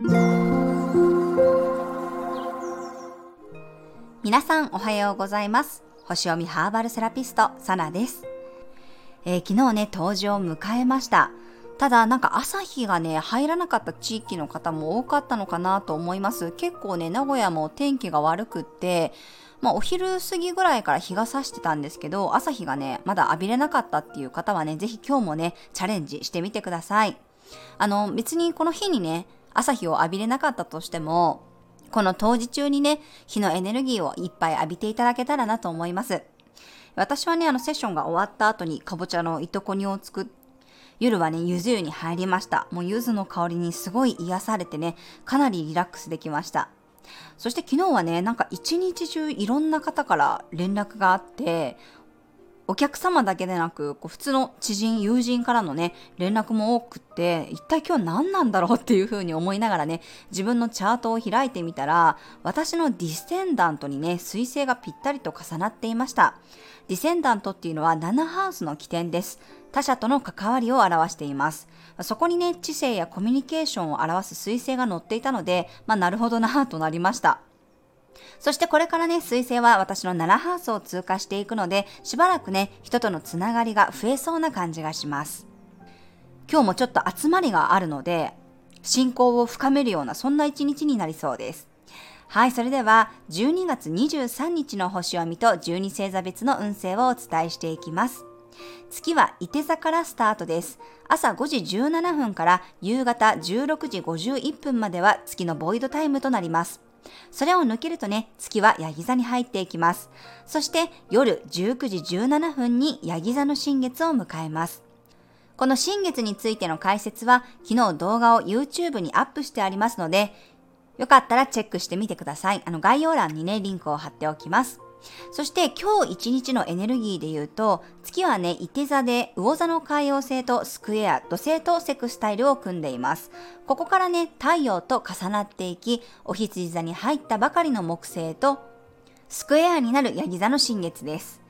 皆さんおはようございます。星読みハーバルセラピストサナです、えー、昨日ね登場を迎えました。ただなんか朝日がね入らなかった地域の方も多かったのかなと思います。結構ね名古屋も天気が悪くってまあ、お昼過ぎぐらいから日が差してたんですけど朝日がねまだ浴びれなかったっていう方はねぜひ今日もねチャレンジしてみてください。あの別にこの日にね朝日を浴びれなかったとしてもこの当時中にね、日のエネルギーをいっぱい浴びていただけたらなと思います。私はね、あのセッションが終わった後にかぼちゃの糸こ煮を作っ夜はね、ゆず湯に入りました。もうゆずの香りにすごい癒されてね、かなりリラックスできました。そして昨日はね、なんか一日中いろんな方から連絡があって、お客様だけでなく、こう普通の知人、友人からのね、連絡も多くって、一体今日何なんだろうっていうふうに思いながらね、自分のチャートを開いてみたら、私のディセンダントにね、彗星がぴったりと重なっていました。ディセンダントっていうのは7ハウスの起点です。他者との関わりを表しています。そこにね、知性やコミュニケーションを表す彗星が載っていたので、まあ、なるほどなぁとなりました。そしてこれからね、彗星は私の7ハウスを通過していくので、しばらくね、人とのつながりが増えそうな感じがします。今日もちょっと集まりがあるので、信仰を深めるようなそんな一日になりそうです。はい、それでは12月23日の星読みと12星座別の運勢をお伝えしていきます。月は伊手座からスタートです。朝5時17分から夕方16時51分までは月のボイドタイムとなります。それを抜けるとね、月はヤギ座に入っていきます。そして夜19時17分にヤギ座の新月を迎えます。この新月についての解説は昨日動画を YouTube にアップしてありますので、よかったらチェックしてみてください。あの概要欄にね、リンクを貼っておきます。そして今日一日のエネルギーで言うと、月はね、伊手座で魚座の海洋星とスクエア、土星とセクスタイルを組んでいます。ここからね、太陽と重なっていき、お羊座に入ったばかりの木星と、スクエアになるヤギ座の新月です。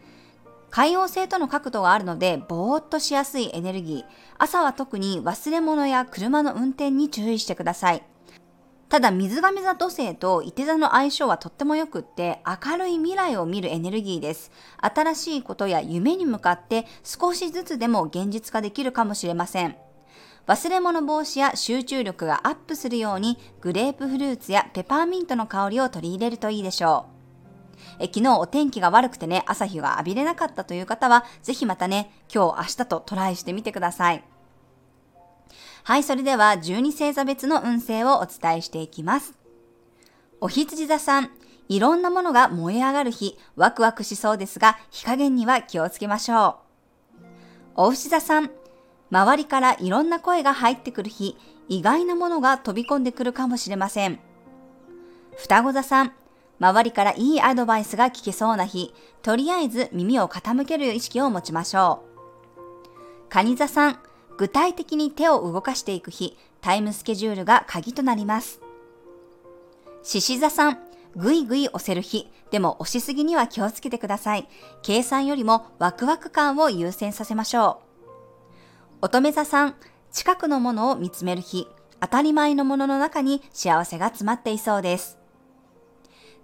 海洋星との角度があるので、ぼーっとしやすいエネルギー。朝は特に忘れ物や車の運転に注意してください。ただ水亀座土星と伊手座の相性はとっても良くって明るい未来を見るエネルギーです。新しいことや夢に向かって少しずつでも現実化できるかもしれません。忘れ物防止や集中力がアップするようにグレープフルーツやペパーミントの香りを取り入れるといいでしょう。え昨日お天気が悪くてね、朝日が浴びれなかったという方は、ぜひまたね、今日明日とトライしてみてください。はい、それでは12星座別の運勢をお伝えしていきます。お羊座さん、いろんなものが燃え上がる日、ワクワクしそうですが、火加減には気をつけましょう。お牛座さん、周りからいろんな声が入ってくる日、意外なものが飛び込んでくるかもしれません。双子座さん、周りからいいアドバイスが聞けそうな日、とりあえず耳を傾ける意識を持ちましょう。蟹座さん、具体的に手を動かしていく日、タイムスケジュールが鍵となります。獅子座さん、ぐいぐい押せる日、でも押しすぎには気をつけてください。計算よりもワクワク感を優先させましょう。乙女座さん、近くのものを見つめる日、当たり前のものの中に幸せが詰まっていそうです。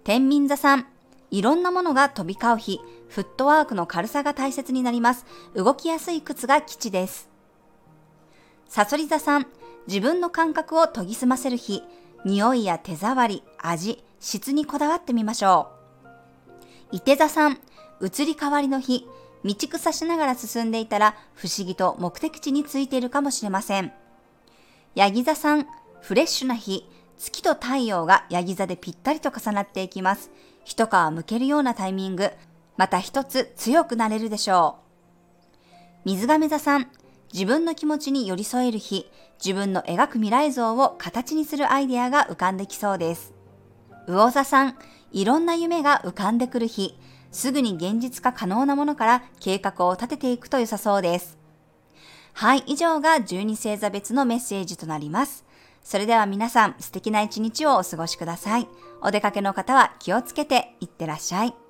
天秤座さん、いろんなものが飛び交う日、フットワークの軽さが大切になります。動きやすい靴が基地です。サソリ座さん、自分の感覚を研ぎ澄ませる日、匂いや手触り、味、質にこだわってみましょう。伊手座さん、移り変わりの日、道草しながら進んでいたら不思議と目的地についているかもしれません。ヤギ座さん、フレッシュな日、月と太陽がヤギ座でぴったりと重なっていきます。一皮むけるようなタイミング、また一つ強くなれるでしょう。水亀座さん、自分の気持ちに寄り添える日、自分の描く未来像を形にするアイデアが浮かんできそうです。魚座さん、いろんな夢が浮かんでくる日、すぐに現実化可能なものから計画を立てていくと良さそうです。はい、以上が12星座別のメッセージとなります。それでは皆さん素敵な一日をお過ごしください。お出かけの方は気をつけていってらっしゃい。